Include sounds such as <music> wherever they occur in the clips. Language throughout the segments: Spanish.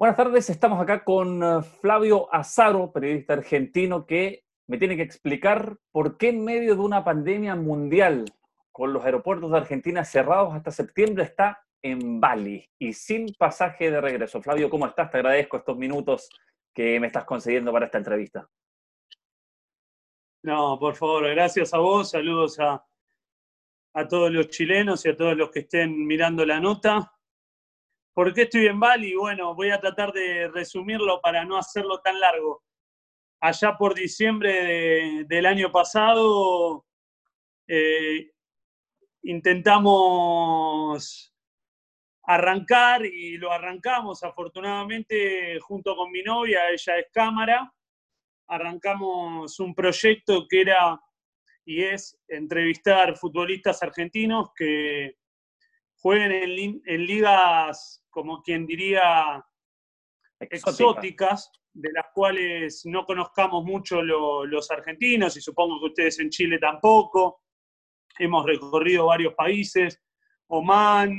Buenas tardes, estamos acá con eh, Flavio Azaro, periodista argentino, que me tiene que explicar por qué en medio de una pandemia mundial, con los aeropuertos de Argentina cerrados hasta septiembre, está en Bali y sin pasaje de regreso. Flavio, ¿cómo estás? Te agradezco estos minutos que me estás concediendo para esta entrevista. No, por favor, gracias a vos, saludos a, a todos los chilenos y a todos los que estén mirando la nota. ¿Por qué estoy en Bali? Bueno, voy a tratar de resumirlo para no hacerlo tan largo. Allá por diciembre del año pasado eh, intentamos arrancar y lo arrancamos afortunadamente junto con mi novia, ella es cámara. Arrancamos un proyecto que era y es entrevistar futbolistas argentinos que jueguen en ligas como quien diría, exóticas, de las cuales no conozcamos mucho los argentinos y supongo que ustedes en Chile tampoco. Hemos recorrido varios países, Omán,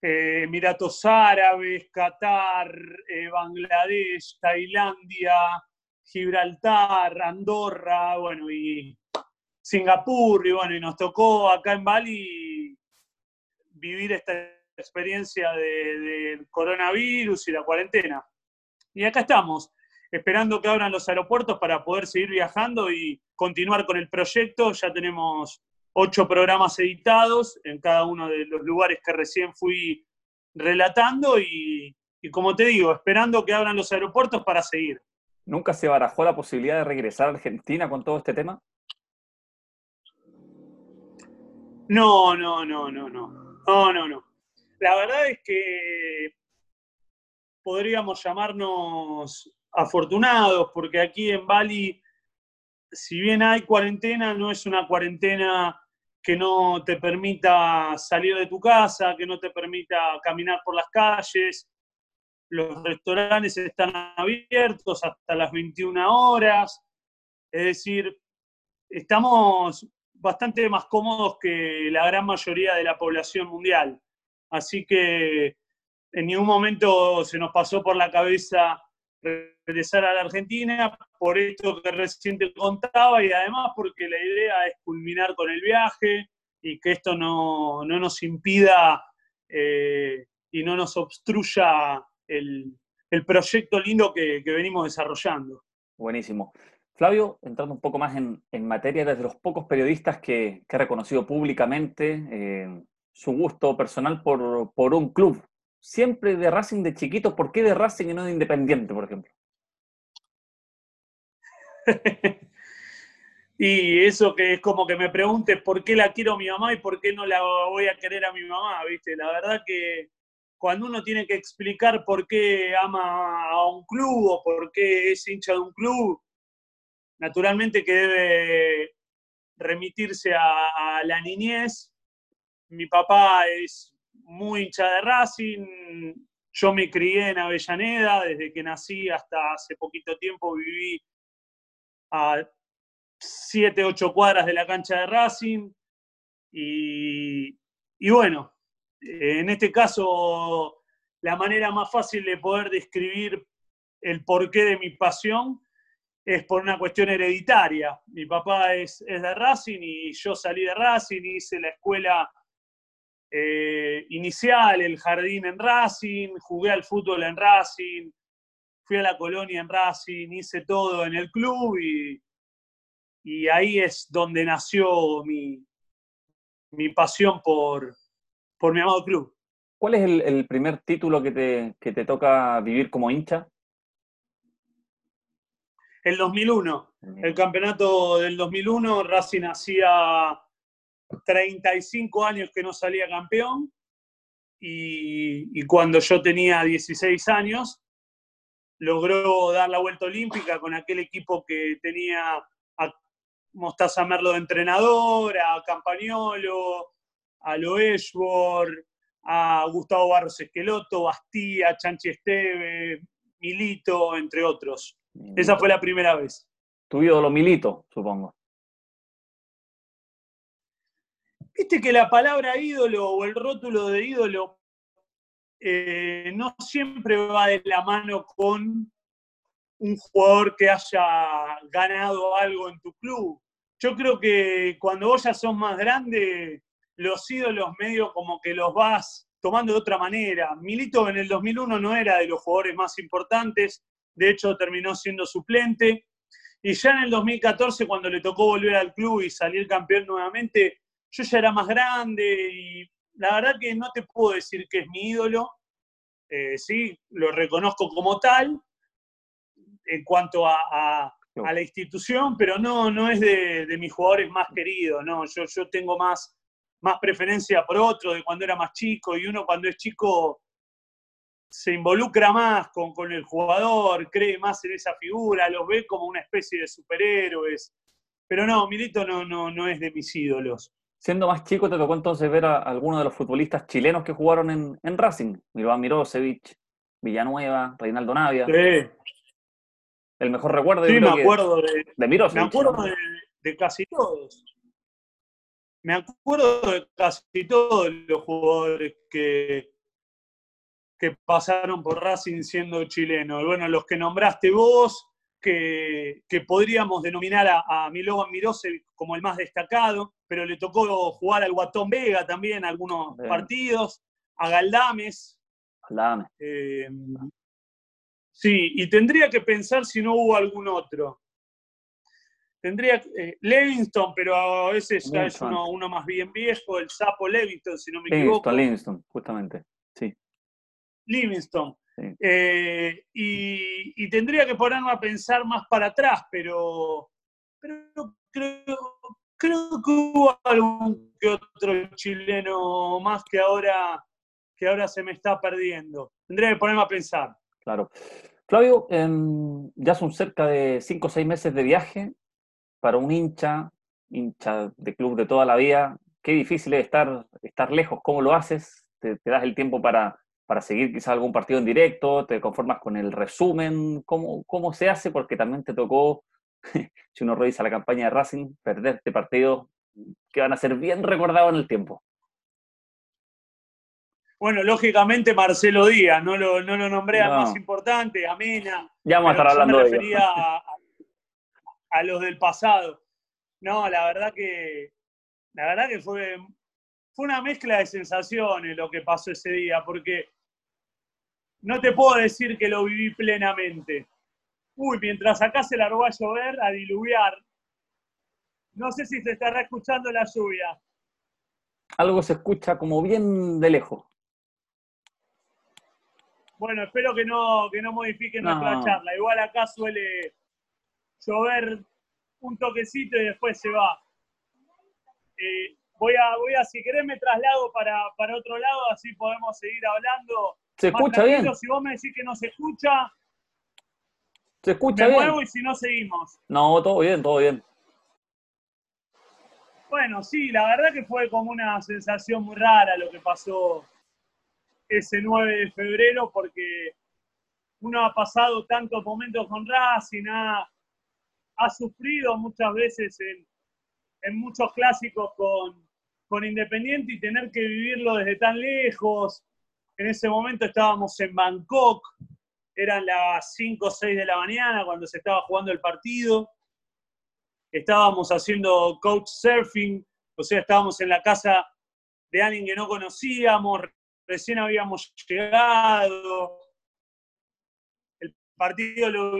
eh, Emiratos Árabes, Qatar, eh, Bangladesh, Tailandia, Gibraltar, Andorra, bueno, y Singapur, y bueno, y nos tocó acá en Bali vivir esta experiencia del coronavirus y la cuarentena. Y acá estamos, esperando que abran los aeropuertos para poder seguir viajando y continuar con el proyecto. Ya tenemos ocho programas editados en cada uno de los lugares que recién fui relatando y, y como te digo, esperando que abran los aeropuertos para seguir. ¿Nunca se barajó la posibilidad de regresar a Argentina con todo este tema? No, no, no, no, no. No, no, no. La verdad es que podríamos llamarnos afortunados, porque aquí en Bali, si bien hay cuarentena, no es una cuarentena que no te permita salir de tu casa, que no te permita caminar por las calles. Los restaurantes están abiertos hasta las 21 horas. Es decir, estamos bastante más cómodos que la gran mayoría de la población mundial. Así que en ningún momento se nos pasó por la cabeza regresar a la Argentina, por esto que recién te contaba y además porque la idea es culminar con el viaje y que esto no, nos impida eh, y no nos obstruya el, proyecto lindo que, venimos desarrollando. Buenísimo. Flavio, entrando un poco más en, materia, desde los pocos periodistas que, que he reconocido públicamente, eh, su gusto personal por, por un club. Siempre de Racing de chiquito, ¿por qué de Racing y no de Independiente, por ejemplo? <laughs> y eso que es como que me preguntes por qué la quiero a mi mamá y por qué no la voy a querer a mi mamá, ¿viste? La verdad que cuando uno tiene que explicar por qué ama a un club o por qué es hincha de un club, naturalmente que debe remitirse a, la niñez. Mi papá es muy hincha de Racing, yo me crié en Avellaneda, desde que nací hasta hace poquito tiempo viví a 7, 8 cuadras de la cancha de Racing. Y, y, bueno, en este caso, la manera más fácil de poder describir el porqué de mi pasión es por una cuestión hereditaria. Mi papá es, es de Racing y yo salí de Racing, hice la escuela eh, inicial, el jardín en Racing, jugué al fútbol en Racing, fui a la colonia en Racing, hice todo en el club y, y ahí es donde nació mi, mi pasión por, por mi amado club. ¿Cuál es el, primer título que te, que te, toca vivir como hincha? El 2001. El campeonato del 2001, Racing hacía 35 años que no salía campeón y, cuando yo tenía 16 años logró dar la vuelta olímpica con aquel equipo que tenía a Mostaza Merlo de entrenador, a Campagnolo, a Loeshbor, a Gustavo Barros Esqueloto, Bastía, Chanchi Esteve, Milito, entre otros. Esa fue la primera vez. Tu ídolo Milito, supongo. Viste que la palabra ídolo o el rótulo de ídolo eh, no siempre va de la mano con un jugador que haya ganado algo en tu club. Yo creo que cuando vos ya sos más grande, los ídolos medio como que los vas tomando de otra manera. Milito en el 2001 no era de los jugadores más importantes, de hecho terminó siendo suplente. Y ya en el 2014, cuando le tocó volver al club y salir campeón nuevamente, yo ya era más grande y la verdad que no te puedo decir que es mi ídolo. Eh, sí, lo reconozco como tal en cuanto a, la institución, pero no, no es de, mis jugadores más queridos. No, yo, yo tengo más, más preferencia por otro de cuando era más chico y uno cuando es chico se involucra más con, con el jugador, cree más en esa figura, los ve como una especie de superhéroes. Pero no, Milito no, no, no es de mis ídolos. Siendo más chico, te tocó entonces ver a algunos de los futbolistas chilenos que jugaron en, en Racing. Mirovan Mirosevic, Villanueva, Reinaldo Navia. Sí. El mejor recuerdo sí, me acuerdo de, de Mirosevic. Me acuerdo de, casi todos. Me acuerdo de casi todos los jugadores que, que pasaron por Racing siendo chilenos. Bueno, los que nombraste vos, que, podríamos denominar a, a Milovan Mirosevic como el más destacado, pero le tocó jugar al Guatón Vega también algunos partidos, a Galdames. Galdames. Eh, sí, y tendría que pensar si no hubo algún otro. Tendría eh, Levingston, pero ese ya es uno, uno, más bien viejo, el sapo Levingston, si no me equivoco. Livingston, justamente, sí. Livingston. Eh, y, tendría que ponerme a pensar más para atrás, pero, pero creo, creo que hubo algún que otro chileno más que ahora, que ahora se me está perdiendo. Tendría que ponerme a pensar. Claro. Flavio, em, ya son cerca de cinco o seis meses de viaje para un hincha, hincha de club de toda la vida. Qué difícil es estar, estar lejos. ¿Cómo lo haces? ¿Te, das el tiempo para, para seguir quizás algún partido en directo? ¿Te conformas con el resumen? ¿Cómo, cómo se hace? Porque también te tocó <laughs> si uno revisa la campaña de Racing, perder este partido que van a ser bien recordados en el tiempo. Bueno, lógicamente Marcelo Díaz, no lo, no lo nombré al más importante, Amena. Ya vamos a estar hablando me de refería a, a, los del pasado. No, la verdad que, la verdad que fue, fue una mezcla de sensaciones lo que pasó ese día, porque no te puedo decir que lo viví plenamente. Uy, mientras acá se largó a llover, a diluviar. No sé si se estará escuchando la lluvia. Algo se escucha como bien de lejos. Bueno, espero que no, que no modifiquen nuestra charla. Igual acá suele llover un toquecito y después se va. Eh, voy, a, voy a, si querés, me traslado para, para otro lado, así podemos seguir hablando. Se escucha bien. Si vos me decís que no se escucha, ¿Se escucha bien? y si no seguimos. No, todo bien, todo bien. Bueno, sí, la verdad que fue como una sensación muy rara lo que pasó ese 9 de febrero, porque uno ha pasado tantos momentos con Racing, ha, ha sufrido muchas veces en, en muchos clásicos con, con Independiente y tener que vivirlo desde tan lejos. En ese momento estábamos en Bangkok, eran las 5 o 6 de la mañana cuando se estaba jugando el partido. Estábamos haciendo coach surfing, o sea, estábamos en la casa de alguien que no conocíamos, recién habíamos llegado. Partido lo,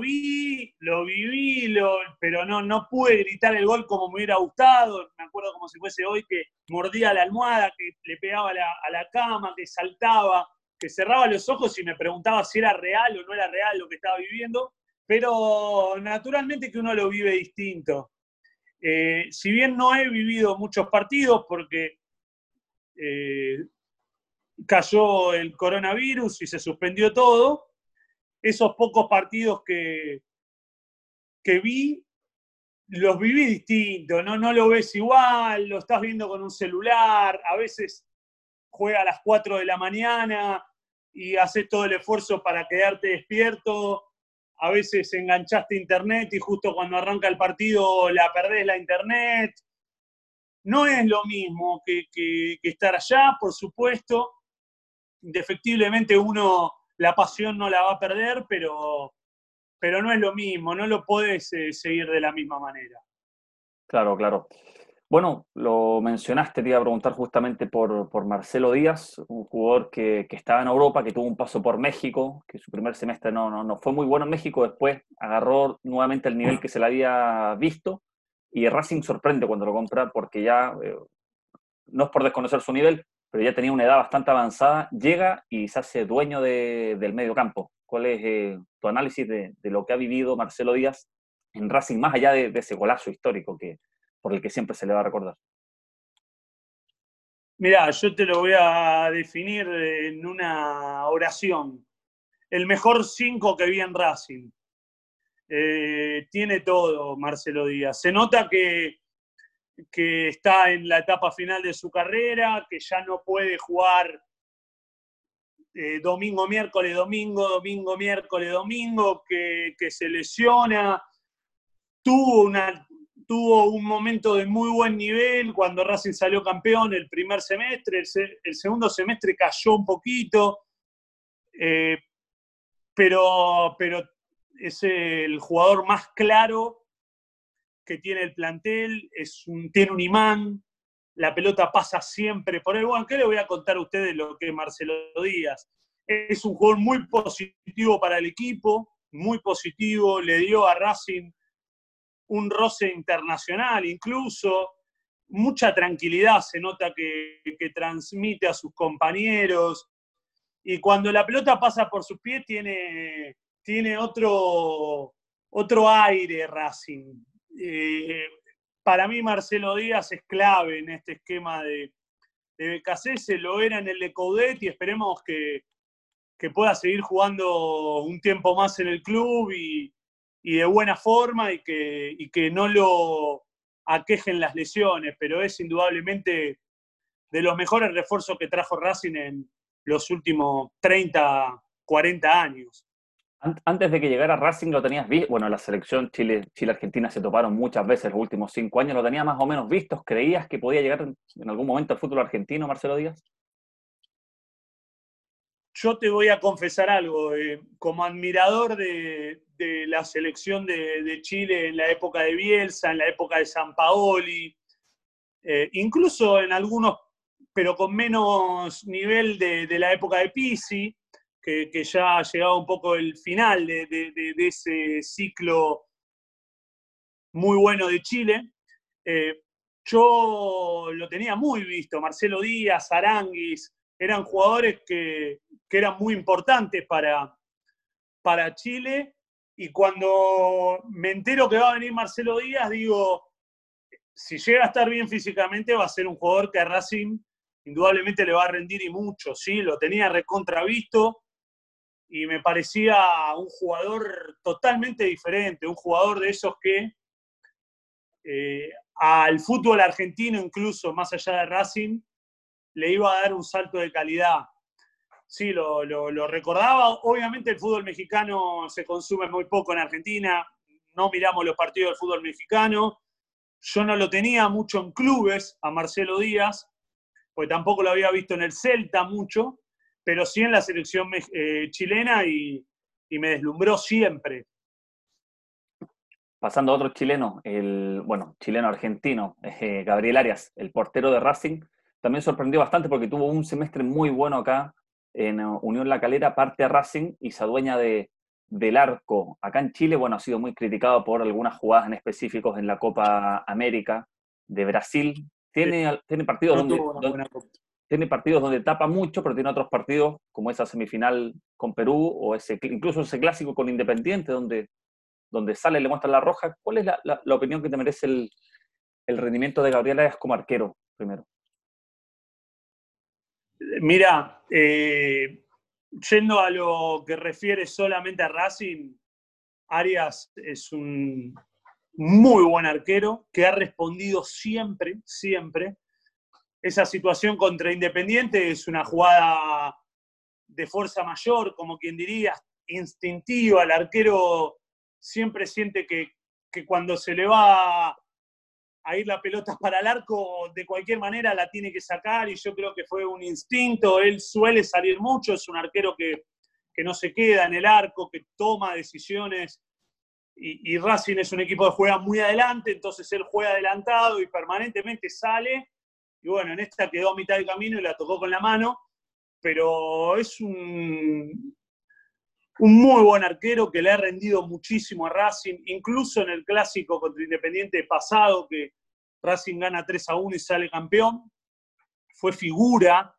vi, lo viví, pero no, no pude gritar el gol como me hubiera gustado. Me acuerdo como si fuese hoy que mordía la almohada, que le pegaba a la cama, que saltaba que cerraba los ojos y me preguntaba si era real o no era real lo que estaba viviendo, pero naturalmente que uno lo vive distinto. Eh, si bien no he vivido muchos partidos porque eh, cayó el coronavirus y se suspendió todo, esos pocos partidos que, que vi, los viví distinto, ¿no? no lo ves igual, lo estás viendo con un celular, a veces juega a las 4 de la mañana y haces todo el esfuerzo para quedarte despierto. A veces enganchaste internet y justo cuando arranca el partido la perdés la internet. No es lo mismo que, estar allá, por supuesto. indefectiblemente uno la pasión no la va a perder, pero, pero no es lo mismo, no lo puedes eh, seguir de la misma manera. Claro, claro. Bueno, lo mencionaste, te iba a preguntar justamente por, por Marcelo Díaz, un jugador que, que, estaba en Europa, que tuvo un paso por México, que su primer semestre no, no, no, fue muy bueno en México, después agarró nuevamente el nivel que se le había visto y Racing sorprende cuando lo compra porque ya, eh, no es por desconocer su nivel, pero ya tenía una edad bastante avanzada, llega y se hace dueño de, del medio campo. ¿Cuál es eh, tu análisis de, de, lo que ha vivido Marcelo Díaz en Racing, más allá de, ese golazo histórico que, por el que siempre se le va a recordar? Mira, yo te lo voy a definir en una oración. El mejor cinco que vi en Racing. Eh, tiene todo Marcelo Díaz. Se nota que, que está en la etapa final de su carrera, que ya no puede jugar eh, domingo, miércoles, domingo, domingo, miércoles, domingo, que, se lesiona. Tuvo tuvo un momento de muy buen nivel cuando Racing salió campeón el primer semestre, el, segundo semestre cayó un poquito, eh, pero, pero es el jugador más claro que tiene el plantel, es un, tiene un imán, la pelota pasa siempre por él. Bueno, ¿qué le voy a contar a ustedes lo que es Marcelo Díaz? Es un jugador muy positivo para el equipo, muy positivo, le dio a Racing un roce internacional, incluso mucha tranquilidad se nota que, que, transmite a sus compañeros. Y cuando la pelota pasa por sus pies tiene, tiene otro, otro aire Racing. Eh, para mí Marcelo Díaz es clave en este esquema de, de BKC, lo era en el de Coudet y esperemos que, que pueda seguir jugando un tiempo más en el club y, y de buena forma y que, y que no lo aquejen las lesiones, pero es indudablemente de los mejores refuerzos que trajo Racing en los últimos 30, 40 años. Antes de que llegara Racing lo tenías visto, bueno, la selección Chile, Chile-Argentina se toparon muchas veces los últimos cinco años, ¿lo tenías más o menos visto? ¿Creías que podía llegar en algún momento al fútbol argentino, Marcelo Díaz? Yo te voy a confesar algo, eh, como admirador de, de la selección de, de, Chile en la época de Bielsa, en la época de San Paoli, eh, incluso en algunos, pero con menos nivel de, de la época de Pisi, que, ya ha llegado un poco el final de, de ese ciclo muy bueno de Chile. Eh, yo lo tenía muy visto, Marcelo Díaz, Aranguis, eran jugadores que, que eran muy importantes para, para Chile y cuando me entero que va a venir Marcelo Díaz, digo, si llega a estar bien físicamente, va a ser un jugador que a Racing indudablemente le va a rendir y mucho, ¿sí? Lo tenía recontravisto y me parecía un jugador totalmente diferente, un jugador de esos que eh, al fútbol argentino, incluso más allá de Racing, le iba a dar un salto de calidad sí, lo, lo, lo, recordaba. Obviamente el fútbol mexicano se consume muy poco en Argentina, no miramos los partidos del fútbol mexicano. Yo no lo tenía mucho en clubes a Marcelo Díaz, pues tampoco lo había visto en el Celta mucho, pero sí en la selección eh, chilena y, y, me deslumbró siempre. Pasando a otro chileno, el, bueno, chileno-argentino, eh, Gabriel Arias, el portero de Racing, también sorprendió bastante porque tuvo un semestre muy bueno acá, en Unión La Calera parte a Racing y se adueña de, del arco. Acá en Chile, bueno, ha sido muy criticado por algunas jugadas en específicos en la Copa América de Brasil. Tiene, sí. tiene partidos donde, donde tiene partidos donde tapa mucho, pero tiene otros partidos como esa semifinal con Perú o ese, incluso ese clásico con Independiente donde, donde sale y le muestra la roja. ¿Cuál es la, opinión que te merece el, el rendimiento de Gabriel Arias como arquero, primero? Mira, eh, yendo a lo que refiere solamente a Racing, Arias es un muy buen arquero que ha respondido siempre, siempre. Esa situación contra Independiente es una jugada de fuerza mayor, como quien diría, instintiva. El arquero siempre siente que, que cuando se le va a ir la pelota <laughs> para el arco, de cualquier manera la tiene que sacar y yo creo que fue un instinto. Él suele salir mucho, es un arquero que, no se queda en el arco, que toma decisiones y, Racing es un equipo que juega muy adelante, entonces él juega adelantado y permanentemente sale. Y bueno, en esta quedó a mitad del camino y la tocó con la mano, pero es un, un muy buen arquero que le ha rendido muchísimo a Racing, incluso en el clásico contra Independiente pasado, que Racing gana 3 a 1 y sale campeón. Fue figura,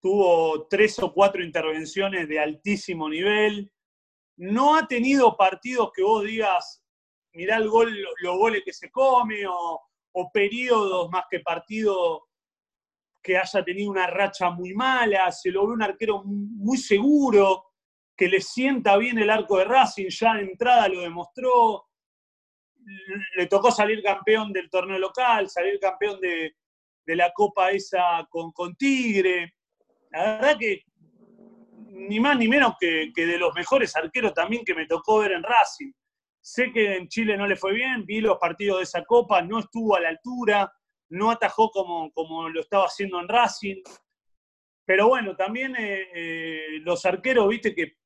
tuvo tres o cuatro intervenciones de altísimo nivel. No ha tenido partidos que vos digas, mirá el gol, los goles que se come, o, o periodos más que partido que haya tenido una racha muy mala. Se lo un arquero muy seguro que le sienta bien el arco de Racing, ya de entrada lo demostró. Le tocó salir campeón del torneo local, salir campeón de, la Copa esa con, con, Tigre. La verdad que ni más ni menos que, de los mejores arqueros también que me tocó ver en Racing. Sé que en Chile no le fue bien, vi los partidos de esa Copa, no estuvo a la altura, no atajó como, como lo estaba haciendo en Racing. Pero bueno, también eh, eh, los arqueros, viste que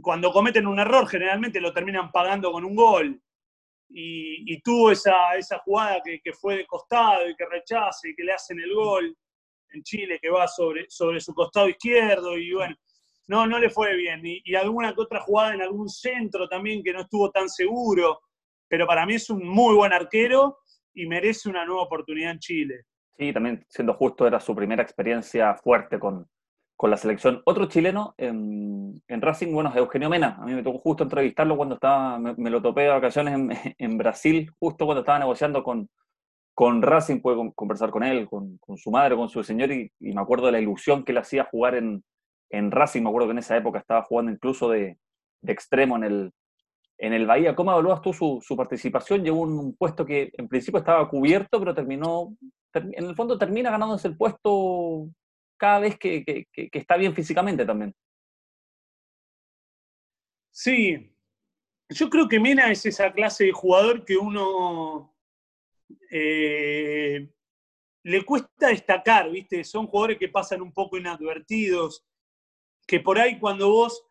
cuando cometen un error generalmente lo terminan pagando con un gol. Y, tuvo esa, esa jugada que, fue de costado y que rechace y que le hacen el gol en Chile, que va sobre, sobre su costado izquierdo y bueno, no, no le fue bien. Y, alguna que otra jugada en algún centro también que no estuvo tan seguro. Pero para mí es un muy buen arquero y merece una nueva oportunidad en Chile. Sí, también siendo justo era su primera experiencia fuerte con, con la selección. Otro chileno en, Racing, bueno, es Eugenio Mena. A mí me tocó justo entrevistarlo cuando estaba, me, lo topé de vacaciones <laughs> en, Brasil, justo cuando estaba negociando con, con Racing, pude conversar con él, con, su madre, con su señor, y, me acuerdo de la ilusión que le hacía jugar en, en Racing. Me acuerdo que en esa época estaba jugando incluso de, extremo en el, en el Bahía. ¿Cómo evaluas tú su, participación? Llegó un, un puesto que en principio estaba cubierto, pero terminó, en el fondo termina ganándose el puesto cada vez que, está bien físicamente también. Sí, yo creo que Mena es esa clase de jugador que uno eh, le cuesta destacar, ¿viste? Son jugadores que pasan un poco inadvertidos, que por ahí cuando vos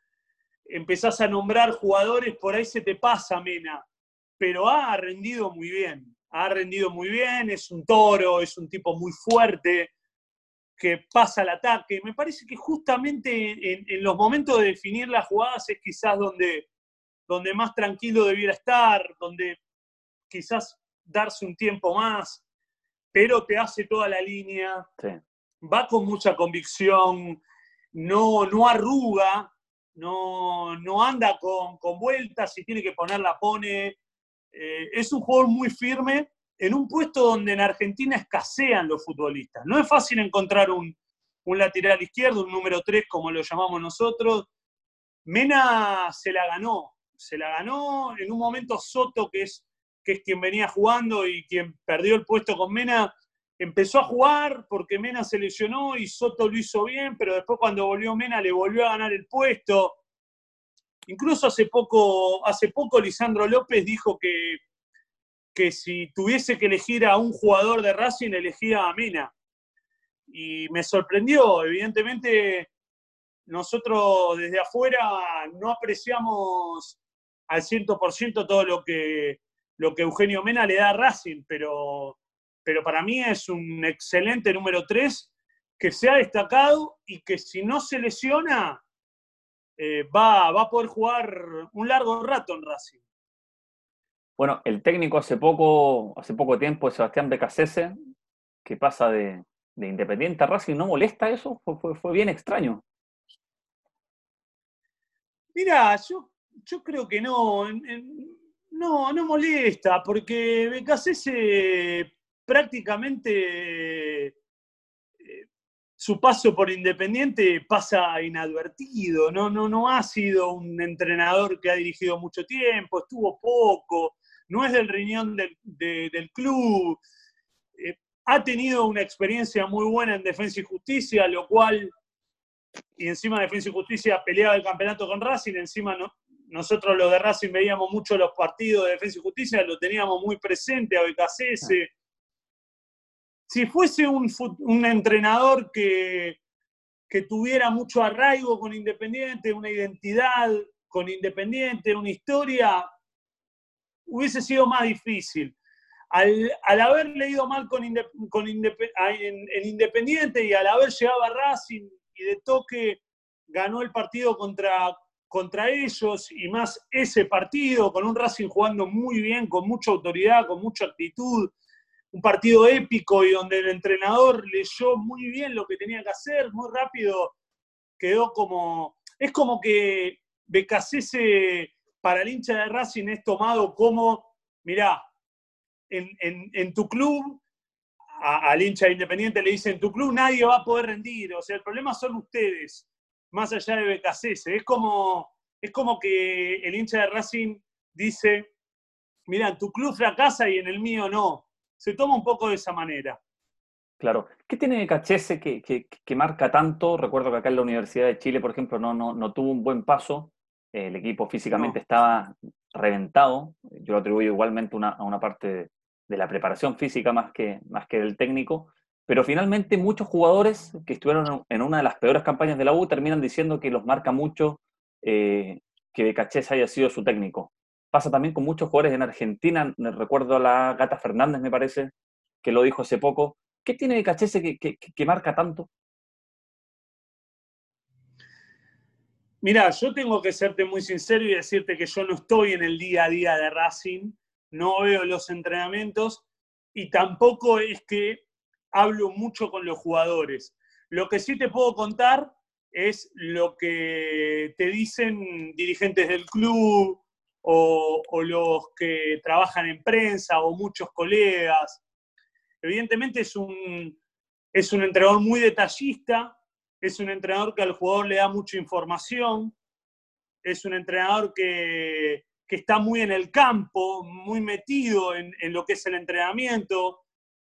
empezás a nombrar jugadores, por ahí se te pasa Mena, pero ha rendido muy bien, ha rendido muy bien, es un toro, es un tipo muy fuerte, que pasa al ataque. Me parece que justamente en, los momentos de definir las jugadas es quizás donde, donde más tranquilo debiera estar, donde quizás darse un tiempo más, pero te hace toda la línea, va con mucha convicción, no, no arruga, no, no anda con, con vueltas, si tiene que ponerla, pone. Eh, es un jugador muy firme en un puesto donde en Argentina escasean los futbolistas. No es fácil encontrar un, lateral izquierdo, un número 3 como lo llamamos nosotros. Mena se la ganó, se la ganó en un momento Soto, que es, que es quien venía jugando y quien perdió el puesto con Mena, empezó a jugar porque Mena se lesionó y Soto lo hizo bien, pero después cuando volvió Mena le volvió a ganar el puesto. Incluso hace poco, hace poco Lisandro López dijo que que si tuviese que elegir a un jugador de Racing, elegía a Mena. Y me sorprendió, evidentemente nosotros desde afuera no apreciamos al 100% todo lo que, lo que Eugenio Mena le da a Racing, pero, pero para mí es un excelente número 3 que se ha destacado y que si no se lesiona eh, va, va a poder jugar un largo rato en Racing. Bueno, el técnico hace poco, hace poco tiempo, Sebastián Becasese, que pasa de, Independiente a Racing, ¿no molesta eso? Fue, bien extraño. Mira, yo, yo creo que no, no, no molesta, porque Becasese prácticamente eh, su paso por Independiente pasa inadvertido, no, no, no ha sido un entrenador que ha dirigido mucho tiempo, estuvo poco, no es del riñón del, club. Eh, ha tenido una experiencia muy buena en Defensa y Justicia, lo cual, y encima de Defensa y Justicia peleaba el campeonato con Racing, encima no, nosotros los de Racing veíamos mucho los partidos de Defensa y Justicia, lo teníamos muy presente a BKCS. Si fuese un, entrenador que, tuviera mucho arraigo con Independiente, una identidad con Independiente, una historia, hubiese sido más difícil. Al, haber leído mal con, en, Independiente y al haber llegado a Racing y de toque ganó el partido contra ellos y más ese partido con un Racing jugando muy bien, con mucha autoridad, con mucha actitud, un partido épico y donde el entrenador leyó muy bien lo que tenía que hacer, muy rápido quedó como... Es como que Becasese para el hincha de Racing es tomado como, mirá, en, tu club, al hincha de Independiente le dicen, en tu club nadie va a poder rendir, o sea, el problema son ustedes, más allá de Becasese. Es como, es como que el hincha de Racing dice, mira, en tu club fracasa y en el mío no se toma un poco de esa manera. Claro. ¿Qué tiene Cachese que, que, marca tanto? Recuerdo que acá en la Universidad de Chile, por ejemplo, no, no, no tuvo un buen paso. El equipo físicamente estaba reventado. Yo lo atribuyo igualmente una, a una parte de, la preparación física más que, más que del técnico. Pero finalmente muchos jugadores que estuvieron en una de las peores campañas de la U terminan diciendo que los marca mucho eh, que Cachese haya sido su técnico pasa también con muchos jugadores en Argentina. Recuerdo a la Gata Fernández, me parece, que lo dijo hace poco. ¿Qué tiene de Cachese que, marca tanto? Mira, yo tengo que serte muy sincero y decirte que yo no estoy en el día a día de Racing, no veo los entrenamientos y tampoco es que hablo mucho con los jugadores. Lo que sí te puedo contar es lo que te dicen dirigentes del club, o, los que trabajan en prensa o muchos colegas. Evidentemente es un, es un entrenador muy detallista, es un entrenador que al jugador le da mucha información, es un entrenador que, está muy en el campo, muy metido en, lo que es el entrenamiento,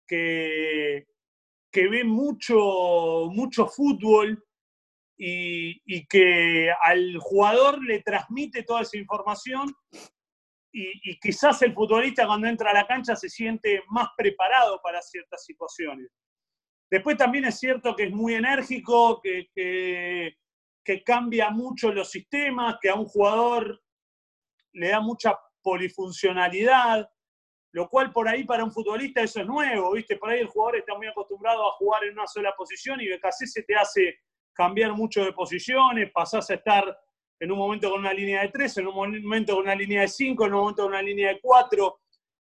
que, que ve mucho, mucho fútbol y, que al jugador le transmite toda esa información y, quizás el futbolista cuando entra a la cancha se siente más preparado para ciertas situaciones. Después también es cierto que es muy enérgico, que, que, cambia mucho los sistemas, que a un jugador le da mucha polifuncionalidad, lo cual por ahí para un futbolista eso es nuevo, ¿viste? Por ahí el jugador está muy acostumbrado a jugar en una sola posición y se te hace cambiar mucho de posiciones, pasás a estar en un momento con una línea de tres, en un momento con una línea de cinco, en un momento con una línea de cuatro.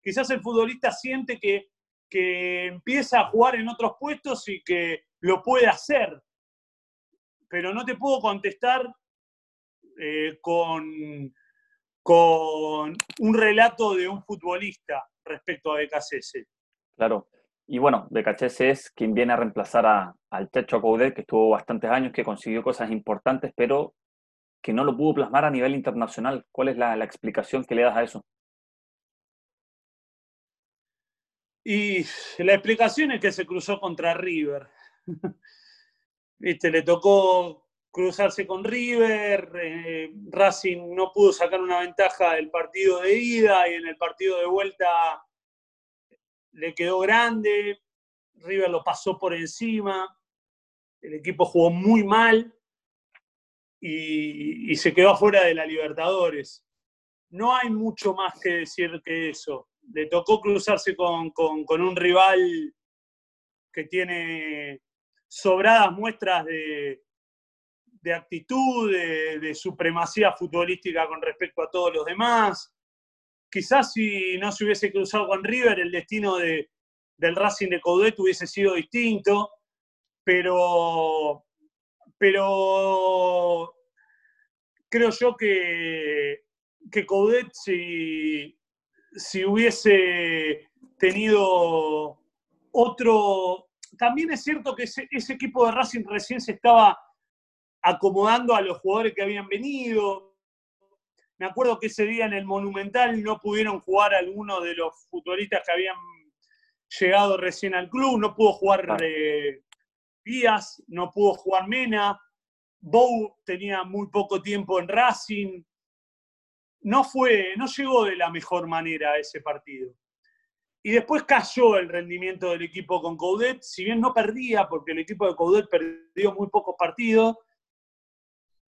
Quizás el futbolista siente que, que empieza a jugar en otros puestos y que lo puede hacer. Pero no te puedo contestar eh, con, con un relato de un futbolista respecto a BKCS. Claro. Y bueno, Becachese es quien viene a reemplazar a, al Techo Coudet, que estuvo bastantes años, que consiguió cosas importantes, pero que no lo pudo plasmar a nivel internacional. ¿Cuál es la, explicación que le das a eso? Y la explicación es que se cruzó contra River. <laughs> Viste, le tocó cruzarse con River, eh, Racing no pudo sacar una ventaja del partido de ida y en el partido de vuelta le quedó grande, River lo pasó por encima, el equipo jugó muy mal y, se quedó afuera de la Libertadores. No hay mucho más que decir que eso. Le tocó cruzarse con, un rival que tiene sobradas muestras de, actitud, de, de, supremacía futbolística con respecto a todos los demás quizás si no se hubiese cruzado con River, el destino de, del Racing de Coudet hubiese sido distinto, pero, pero creo yo que, que si, si hubiese tenido otro... También es cierto que ese equipo de Racing recién se estaba acomodando a los jugadores que habían venido, me acuerdo que ese día en el Monumental no pudieron jugar algunos de los futbolistas que habían llegado recién al club, no pudo jugar eh, Díaz, no pudo jugar Mena, Bow tenía muy poco tiempo en Racing. No fue, no llegó de la mejor manera a ese partido. y después cayó el rendimiento del equipo con Coudet, si bien no perdía, porque el equipo de Coudet perdió muy pocos partidos,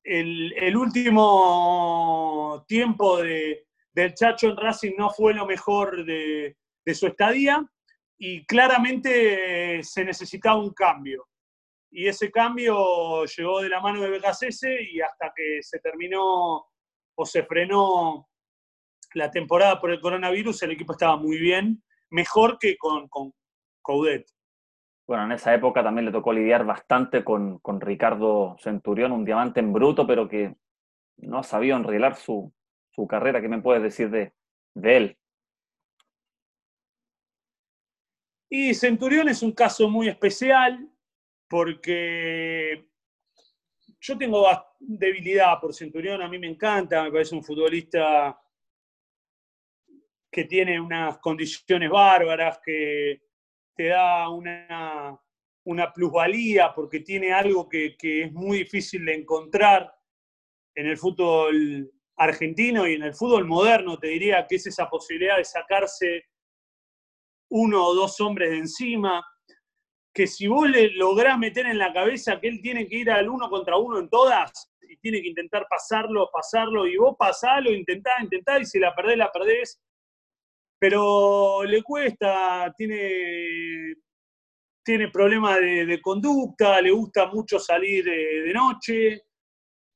el, último tiempo del Chacho en Racing no fue lo mejor de, su estadía y claramente se necesitaba un cambio. Y ese cambio llegó de la mano de BKCS y hasta que se terminó o se frenó la temporada por el coronavirus, el equipo estaba muy bien, mejor que con, con Coudet. Bueno, en esa época también le tocó lidiar bastante con, Ricardo Centurión, un diamante en bruto, pero que no ha sabido enreglar su, carrera. ¿Qué me puedes decir de, él? Y Centurión es un caso muy especial porque yo tengo debilidad por Centurión, a mí me encanta, me parece un futbolista que tiene unas condiciones bárbaras, que, te da una, una plusvalía porque tiene algo que, es muy difícil de encontrar en el fútbol argentino y en el fútbol moderno, te diría que es esa posibilidad de sacarse uno o dos hombres de encima, que si vos le lográs meter en la cabeza que él tiene que ir al uno contra uno en todas y tiene que intentar pasarlo, pasarlo, y vos pasalo, intentá, intentá, y si la perdés, la perdés, pero le cuesta, tiene, tiene problemas de, conducta, le gusta mucho salir de, noche,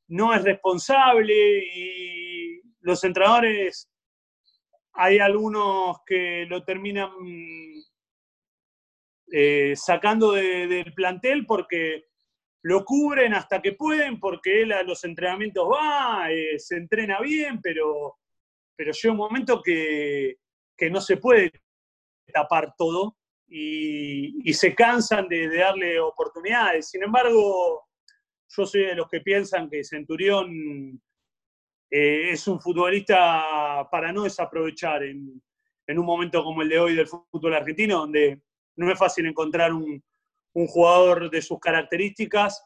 no es responsable y los entrenadores, hay algunos que lo terminan eh, sacando del plantel porque lo cubren hasta que pueden, porque él a los entrenamientos va, eh, se entrena bien, pero, pero llega un momento que, que no se puede tapar todo y, se cansan de, darle oportunidades. Sin embargo, yo soy de los que piensan que Centurión eh, es un futbolista para no desaprovechar en, un momento como el de hoy del fútbol argentino, donde no es fácil encontrar un, jugador de sus características.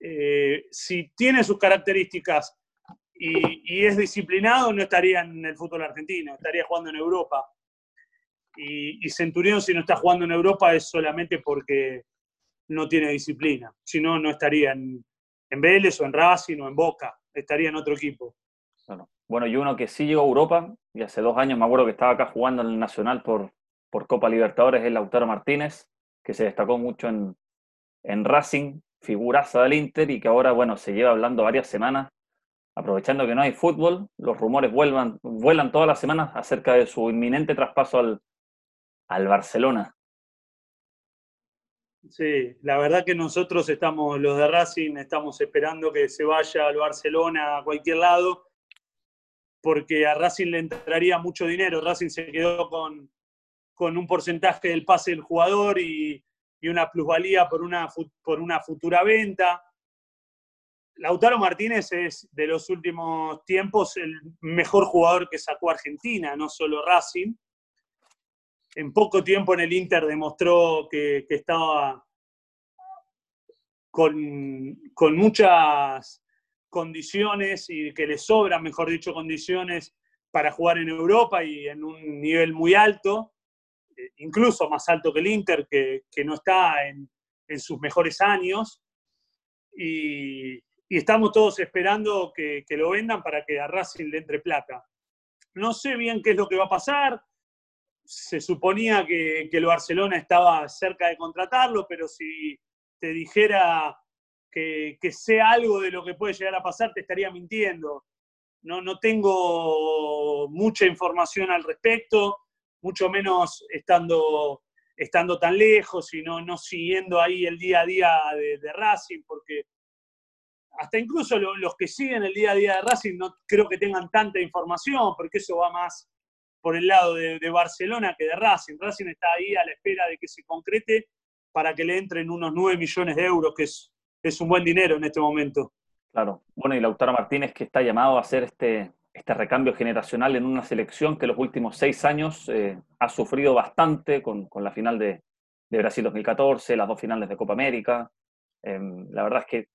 Eh, si tiene sus características y, es disciplinado, no estaría en el fútbol argentino, estaría jugando en Europa. Y, Centurión, si no está jugando en Europa, es solamente porque no tiene disciplina. Si no, no estaría en, en Vélez o en Racing o en Boca, estaría en otro equipo. Bueno, bueno, y uno que sí llegó a Europa, y hace dos años me acuerdo que estaba acá jugando en el Nacional por, por Copa Libertadores, es Lautaro Martínez, que se destacó mucho en, en Racing, figuraza del Inter, y que ahora, bueno, se lleva hablando varias semanas aprovechando que no hay fútbol, los rumores vuelvan, vuelan todas las semanas acerca de su inminente traspaso al, al Barcelona. Sí, la verdad que nosotros estamos, los de Racing, estamos esperando que se vaya al Barcelona a cualquier lado, porque a Racing le entraría mucho dinero. Racing se quedó con, con un porcentaje del pase del jugador y, y una plusvalía por una, por una futura venta. Lautaro Martínez es de los últimos tiempos el mejor jugador que sacó Argentina, no solo Racing. En poco tiempo en el Inter demostró que, estaba con, muchas condiciones y que le sobran, mejor dicho, condiciones para jugar en Europa y en un nivel muy alto, eh, incluso más alto que el Inter, que, no está en, en sus mejores años. Y, y estamos todos esperando que, lo vendan para que a Racing le entre plata. No sé bien qué es lo que va a pasar. Se suponía que, que el Barcelona estaba cerca de contratarlo, pero si te dijera que, que, algo de lo que puede llegar a pasar, te estaría mintiendo. No, no tengo mucha información al respecto, mucho menos estando, estando tan lejos y no, no siguiendo ahí el día a día de, de Racing, porque hasta incluso los que siguen el día a día de Racing no creo que tengan tanta información, porque eso va más por el lado de, Barcelona que de Racing. Racing está ahí a la espera de que se concrete para que le entren unos 9 millones de euros, que es, es un buen dinero en este momento. Claro. Bueno, y Lautaro Martínez que está llamado a hacer este, este recambio generacional en una selección que los últimos seis años eh, ha sufrido bastante con, la final de, Brasil 2014, las dos finales de Copa América. Em, la verdad es que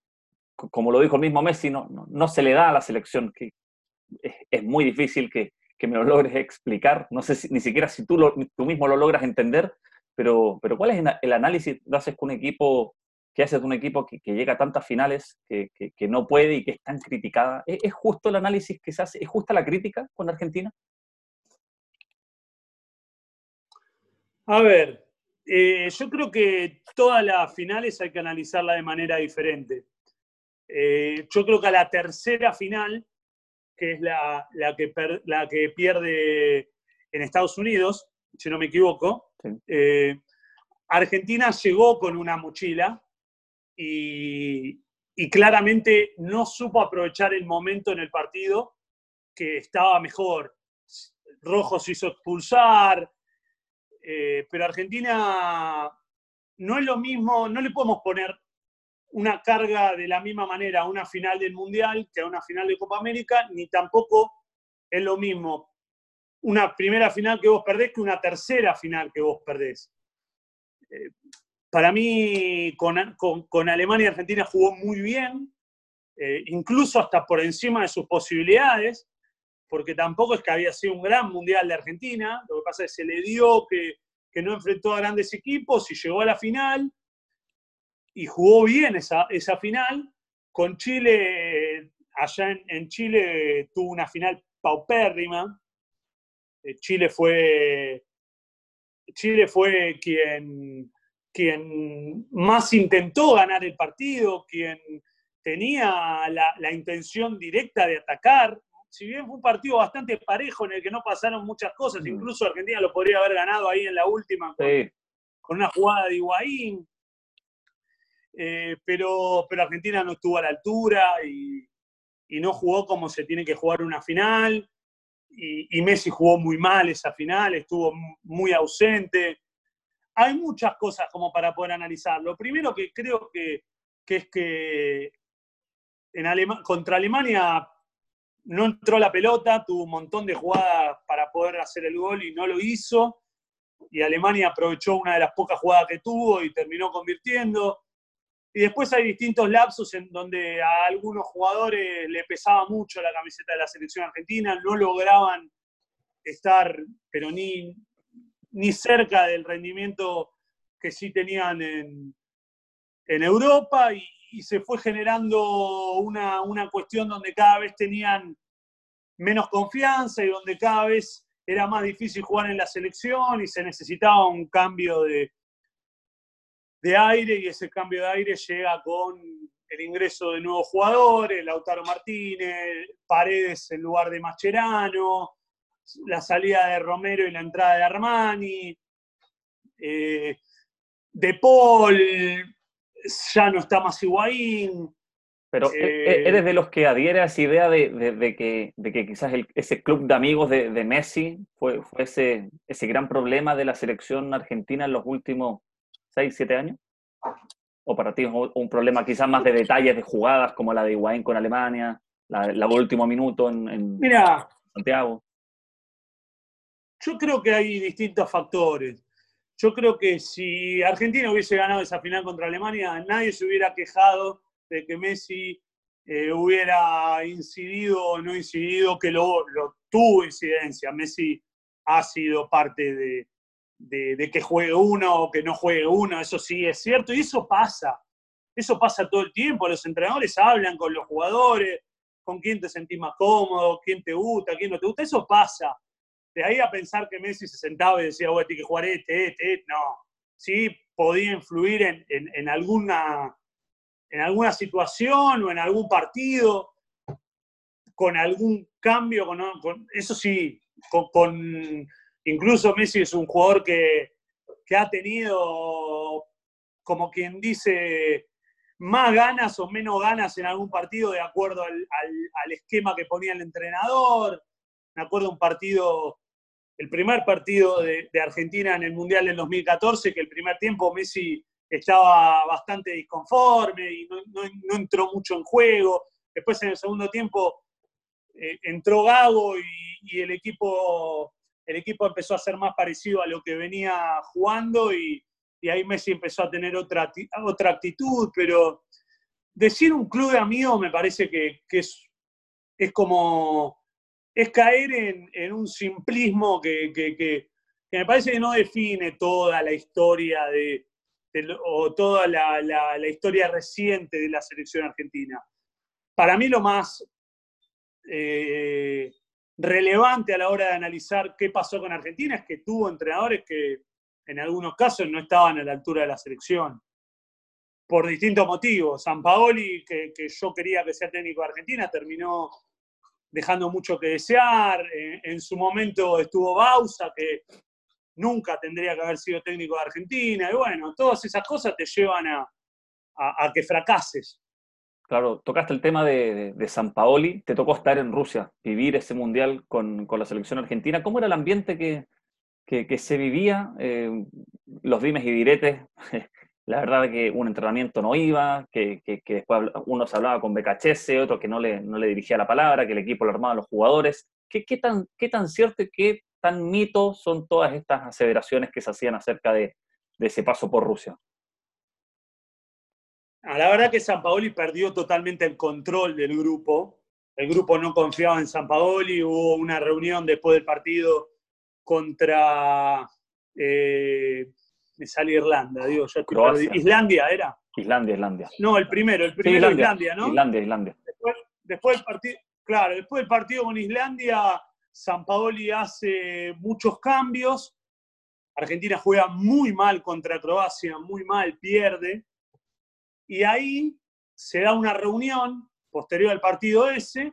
como lo dijo el mismo Messi, no, no, se le da a la selección, que es, muy difícil que, que me lo <laughs> logres explicar. No sé ni siquiera si tú, tú mismo lo logras entender, pero, pero ¿cuál es el análisis que haces con un equipo, que haces de un equipo que, llega a tantas finales, que, no puede y que es tan criticada? ¿Es, justo el análisis que se hace? ¿Es justa la crítica con Argentina? A ver, eh, yo creo que todas las finales hay que analizarla de manera diferente. Eh, yo creo que a la tercera final, que es la, que, la que pierde en Estados Unidos, si no me equivoco, eh, Argentina llegó con una mochila y, claramente no supo aprovechar el momento en el partido que estaba mejor. Rojo se hizo expulsar, eh, pero Argentina no es lo mismo, no le podemos poner una carga de la misma manera a una final del Mundial que a una final de Copa América, ni tampoco es lo mismo una primera final que vos perdés que una tercera final que vos perdés. Eh, para mí, con, Alemania y Argentina jugó muy bien, eh, incluso hasta por encima de sus posibilidades, porque tampoco es que había sido un gran mundial de Argentina, lo que pasa es que se le dio que, no enfrentó a grandes equipos y llegó a la final y jugó bien esa, esa final. Con Chile, allá en, en Chile tuvo una final paupérrima, eh, Chile fue, Chile fue quien, quien más intentó ganar el partido, quien tenía la, intención directa de atacar. Si bien fue un partido bastante parejo en el que no pasaron muchas cosas, incluso Argentina lo podría haber ganado ahí en la última con, una jugada de Higuaín. Eh, pero, pero Argentina no estuvo a la altura y, y, no jugó como se tiene que jugar una final y, Messi jugó muy mal esa final, estuvo muy ausente. Hay muchas cosas como para poder analizar. Lo primero que creo que, es que en contra Alemania no entró la pelota, tuvo un montón de jugadas para poder hacer el gol y no lo hizo. Y Alemania aprovechó una de las pocas jugadas que tuvo y terminó convirtiendo. Y después hay distintos lapsos en donde a algunos jugadores le pesaba mucho la camiseta de la selección argentina, no lograban estar, pero ni, ni cerca del rendimiento que sí tenían en, Europa y, se fue generando una, una cuestión donde cada vez tenían menos confianza y donde cada vez era más difícil jugar en la selección y se necesitaba un cambio de, de aire y ese cambio de aire llega con el ingreso de nuevos jugadores, Lautaro Martínez, Paredes en lugar de Mascherano, la salida de Romero y la entrada de Armani, eh, De Paul, ya no está más Higuaín. Pero eh, eh, eres de los que adhiere a esa idea de, que, que, quizás ese club de amigos de, Messi fue, fue ese, ese gran problema de la selección argentina en los últimos 6, 7 años? ¿O para ti es un problema quizás más de detalles de jugadas como la de Higuaín con Alemania, la, último minuto en, Mira, Santiago? Yo creo que hay distintos factores. Yo creo que si Argentina hubiese ganado esa final contra Alemania, nadie se hubiera quejado de que Messi eh, hubiera incidido o no incidido, que lo, lo tuvo incidencia. Messi ha sido parte de, de, que juegue uno o que no juegue uno, eso sí es cierto, y eso pasa, eso pasa todo el tiempo, los entrenadores hablan con los jugadores, con quién te sentís más cómodo, quién te gusta, quién no te gusta, eso pasa. De ahí a pensar que Messi se sentaba y decía, bueno, tiene que jugar este, este, este, no. Sí, podía influir en, alguna, en alguna situación o en algún partido, con algún cambio, con, eso sí, con Incluso Messi es un jugador que, ha tenido, como quien dice, más ganas o menos ganas en algún partido de acuerdo al, esquema que ponía el entrenador. Me acuerdo un partido, el primer partido de, Argentina en el Mundial del 2014, que el primer tiempo Messi estaba bastante disconforme y no, entró mucho en juego. Después en el segundo tiempo eh, entró Gago y, el equipo el equipo empezó a ser más parecido a lo que venía jugando y, ahí Messi empezó a tener otra, otra actitud, pero decir un club de amigos me parece que, es, es como, es caer en, un simplismo que, me parece que no define toda la historia de, o toda la, historia reciente de la selección argentina. Para mí lo más eh, relevante a la hora de analizar qué pasó con Argentina es que tuvo entrenadores que en algunos casos no estaban a la altura de la selección. Por distintos motivos. San Paoli, que, yo quería que sea técnico de Argentina, terminó dejando mucho que desear. En, su momento estuvo Bausa, que nunca tendría que haber sido técnico de Argentina. Y bueno, todas esas cosas te llevan a, a que fracases. Claro, tocaste el tema de, San Paoli, te tocó estar en Rusia, vivir ese mundial con, la selección argentina. ¿Cómo era el ambiente que, se vivía? Eh, los dimes y diretes, <laughs> la verdad que un entrenamiento no iba, que, después uno se hablaba con BKHS, otro que no le, no le dirigía la palabra, que el equipo lo armaba a los jugadores. ¿Qué, tan, ¿Qué tan cierto y qué tan mito son todas estas aseveraciones que se hacían acerca de ese paso por Rusia? A la verdad que San Paoli perdió totalmente el control del grupo. El grupo no confiaba en San Paoli. Hubo una reunión después del partido contra. Eh, me sale Irlanda, digo, yo estoy Islandia era. Islandia, Islandia. No, el primero, el primero Islandia, ¿no? Islandia, Islandia. Después, después del partido, claro, después del partido con Islandia, San Paoli hace muchos cambios. Argentina juega muy mal contra Croacia, muy mal, pierde. Y ahí se da una reunión posterior al partido ese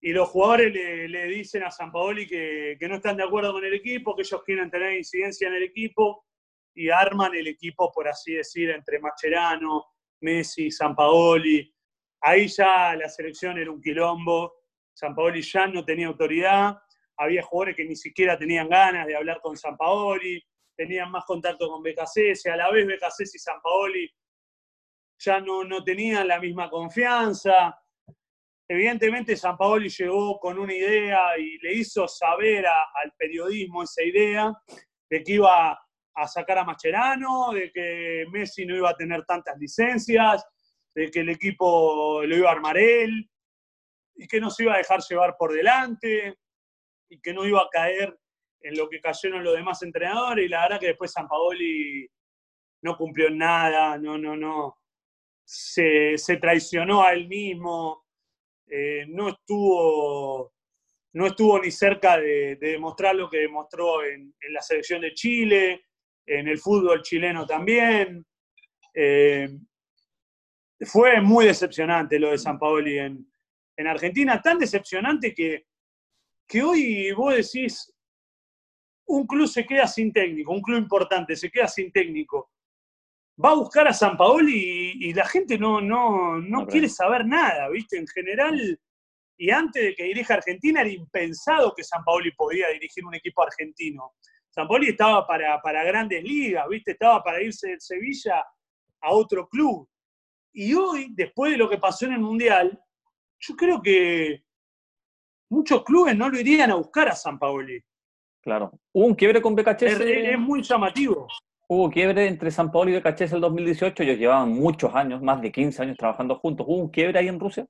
y los jugadores le, dicen a San Paoli que, no están de acuerdo con el equipo, que ellos quieren tener incidencia en el equipo y arman el equipo, por así decir, entre Macherano, Messi, San Paoli. Ahí ya la selección era un quilombo, San Paoli ya no tenía autoridad, había jugadores que ni siquiera tenían ganas de hablar con San Paoli, tenían más contacto con BKC, a la vez BKC y San Paoli ya no, no tenían la misma confianza. Evidentemente San Paoli llegó con una idea y le hizo saber al periodismo esa idea de que iba a sacar a Macherano, de que Messi no iba a tener tantas licencias, de que el equipo lo iba a armar él y que no se iba a dejar llevar por delante y que no iba a caer en lo que cayeron los demás entrenadores y la verdad que después San Paoli no cumplió nada, no, no, no, se, traicionó a él mismo, eh, no, estuvo, no estuvo ni cerca de, demostrar lo que demostró en, la selección de Chile, en el fútbol chileno también. Eh, fue muy decepcionante lo de San Paoli en, en Argentina, tan decepcionante que, que hoy vos decís, un club se queda sin técnico, un club importante se queda sin técnico va a buscar a San Paoli y, la gente no, no, no, quiere saber nada, ¿viste? En general, y antes de que dirija Argentina era impensado que San Paoli podía dirigir un equipo argentino. San Paoli estaba para, para grandes ligas, ¿viste? Estaba para irse de Sevilla a otro club. Y hoy, después de lo que pasó en el Mundial, yo creo que muchos clubes no lo irían a buscar a San Paoli. Claro. Hubo un quiebre con BKC. es muy llamativo hubo quiebre entre San Paolo y Becachés el 2018, ellos llevaban muchos años, más de 15 años trabajando juntos. ¿Hubo un quiebre ahí en Rusia?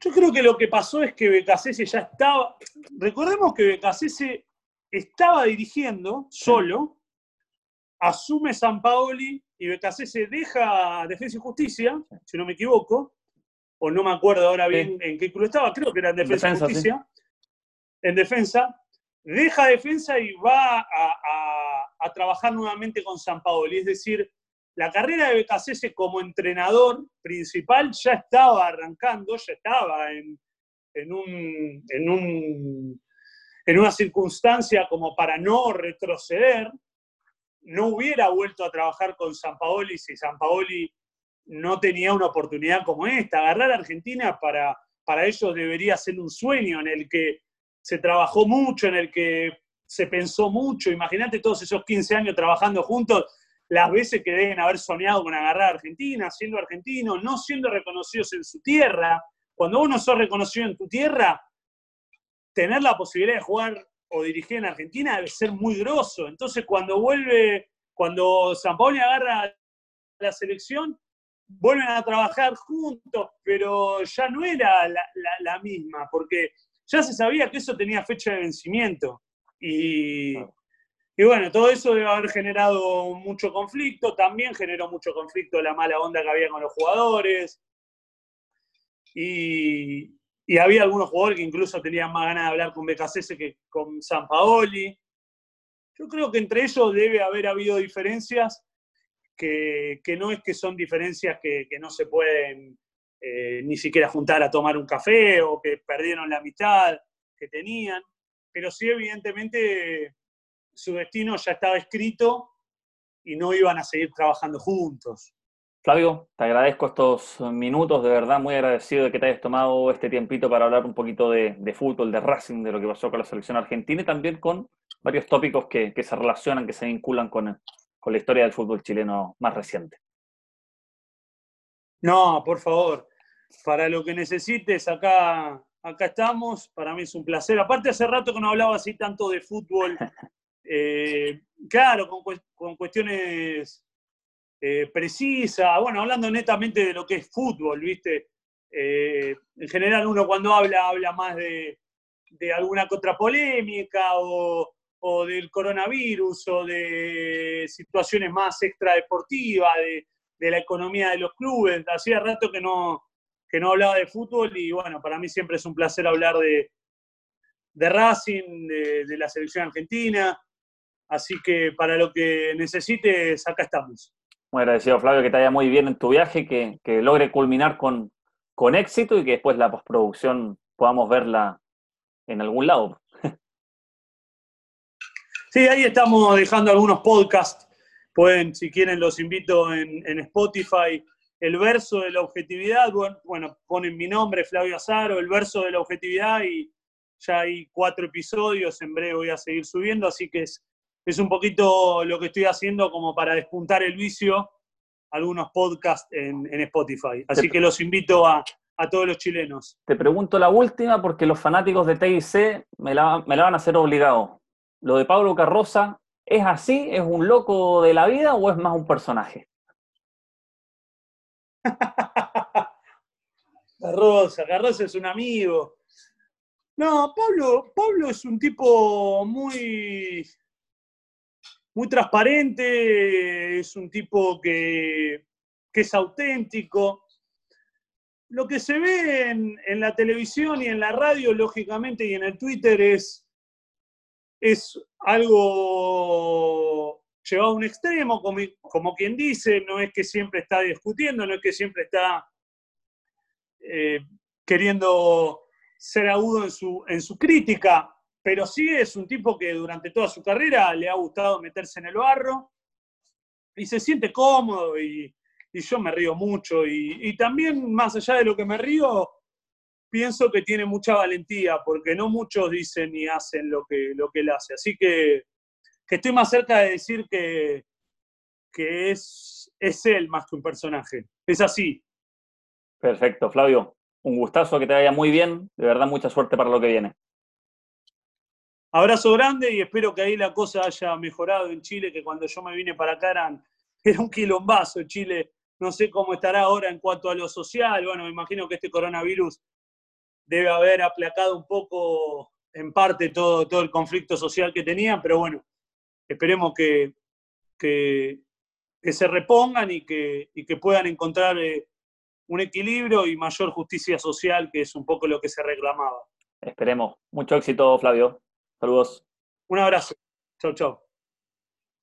Yo creo que lo que pasó es que Becasese ya estaba. Recordemos que Becasese estaba dirigiendo solo, asume San Paoli y Becasese deja Defensa y Justicia, si no me equivoco, o no me acuerdo ahora bien en qué club estaba, creo que era en Defensa, y Justicia. En defensa, deja defensa y va a, trabajar nuevamente con San Paolo. Es decir, la carrera de Becasese como entrenador principal ya estaba arrancando, ya estaba en, un, en, en una circunstancia como para no retroceder. No hubiera vuelto a trabajar con San Paoli si San Paoli no tenía una oportunidad como esta. Agarrar a Argentina para, para ellos debería ser un sueño en el que se trabajó mucho, en el que se pensó mucho. Imagínate todos esos 15 años trabajando juntos, las veces que deben haber soñado con agarrar a Argentina, siendo argentinos, no siendo reconocidos en su tierra. Cuando uno sos reconocido en tu tierra, tener la posibilidad de jugar o dirigir en Argentina debe ser muy grosso. Entonces, cuando vuelve, cuando San Paolo agarra la selección, vuelven a trabajar juntos, pero ya no era la, misma, porque ya se sabía que eso tenía fecha de vencimiento. Y, y, bueno, todo eso debe haber generado mucho conflicto, también generó mucho conflicto la mala onda que había con los jugadores. Y, y había algunos jugadores que incluso tenían más ganas de hablar con BKC que con San Paoli. Yo creo que entre ellos debe haber habido diferencias que, no es que son diferencias que, no se pueden eh, ni siquiera juntar a tomar un café o que perdieron la amistad que tenían, pero sí evidentemente su destino ya estaba escrito y no iban a seguir trabajando juntos. Flavio, te agradezco estos minutos, de verdad muy agradecido de que te hayas tomado este tiempito para hablar un poquito de, fútbol, de Racing, de lo que pasó con la selección argentina y también con varios tópicos que, que se relacionan, que se vinculan con, con la historia del fútbol chileno más reciente. No, por favor, para lo que necesites, acá, acá estamos. Para mí es un placer. Aparte, hace rato que no hablaba así tanto de fútbol. <laughs> Eh, claro, con, cuestiones eh, precisas. Bueno, hablando netamente de lo que es fútbol, ¿viste? Eh, en general, uno cuando habla, habla más de, de alguna contrapolémica o, o del coronavirus o de situaciones más extradeportivas, de, de la economía de los clubes. Hacía rato que no, que no hablaba de fútbol y bueno, para mí siempre es un placer hablar de, de Racing, de, la selección argentina. Así que para lo que necesites, acá estamos. Muy agradecido, Flavio, que te vaya muy bien en tu viaje, que, que logre culminar con, con éxito y que después la postproducción podamos verla en algún lado. <laughs> Sí, ahí estamos dejando algunos podcasts. Pueden, si quieren, los invito en, Spotify. El verso de la objetividad, bueno, ponen mi nombre, Flavio Azaro, el verso de la objetividad y ya hay cuatro episodios, en breve voy a seguir subiendo, así que es, es un poquito lo que estoy haciendo como para despuntar el vicio, algunos podcasts en, Spotify. Así que los invito a, todos los chilenos. Te pregunto la última porque los fanáticos de TIC me la, me la van a hacer obligado lo de Pablo Carroza, ¿es así? ¿Es un loco de la vida o es más un personaje? <laughs> Carroza, Carroza es un amigo. No, Pablo, Pablo es un tipo muy, muy transparente, es un tipo que, es auténtico. Lo que se ve en, en, la televisión y en la radio, lógicamente, y en el Twitter es es algo llevado a un extremo, como, quien dice, no es que siempre está discutiendo, no es que siempre está eh, queriendo ser agudo en su, en su crítica, pero sí es un tipo que durante toda su carrera le ha gustado meterse en el barro y se siente cómodo y, yo me río mucho y, también más allá de lo que me río, pienso que tiene mucha valentía, porque no muchos dicen ni hacen lo que, lo que él hace. Así que, estoy más cerca de decir que, que es, es él más que un personaje. Es así. Perfecto, Flavio. Un gustazo, que te vaya muy bien. De verdad, mucha suerte para lo que viene. Abrazo grande y espero que ahí la cosa haya mejorado en Chile, que cuando yo me vine para acá <laughs> era un quilombazo Chile. No sé cómo estará ahora en cuanto a lo social. Bueno, me imagino que este coronavirus debe haber aplacado un poco, en parte, todo, todo el conflicto social que tenían, pero bueno, esperemos que, que, se repongan y que, y que puedan encontrar eh, un equilibrio y mayor justicia social, que es un poco lo que se reclamaba. Esperemos. Mucho éxito, Flavio. Saludos. Un abrazo. Chau, chau.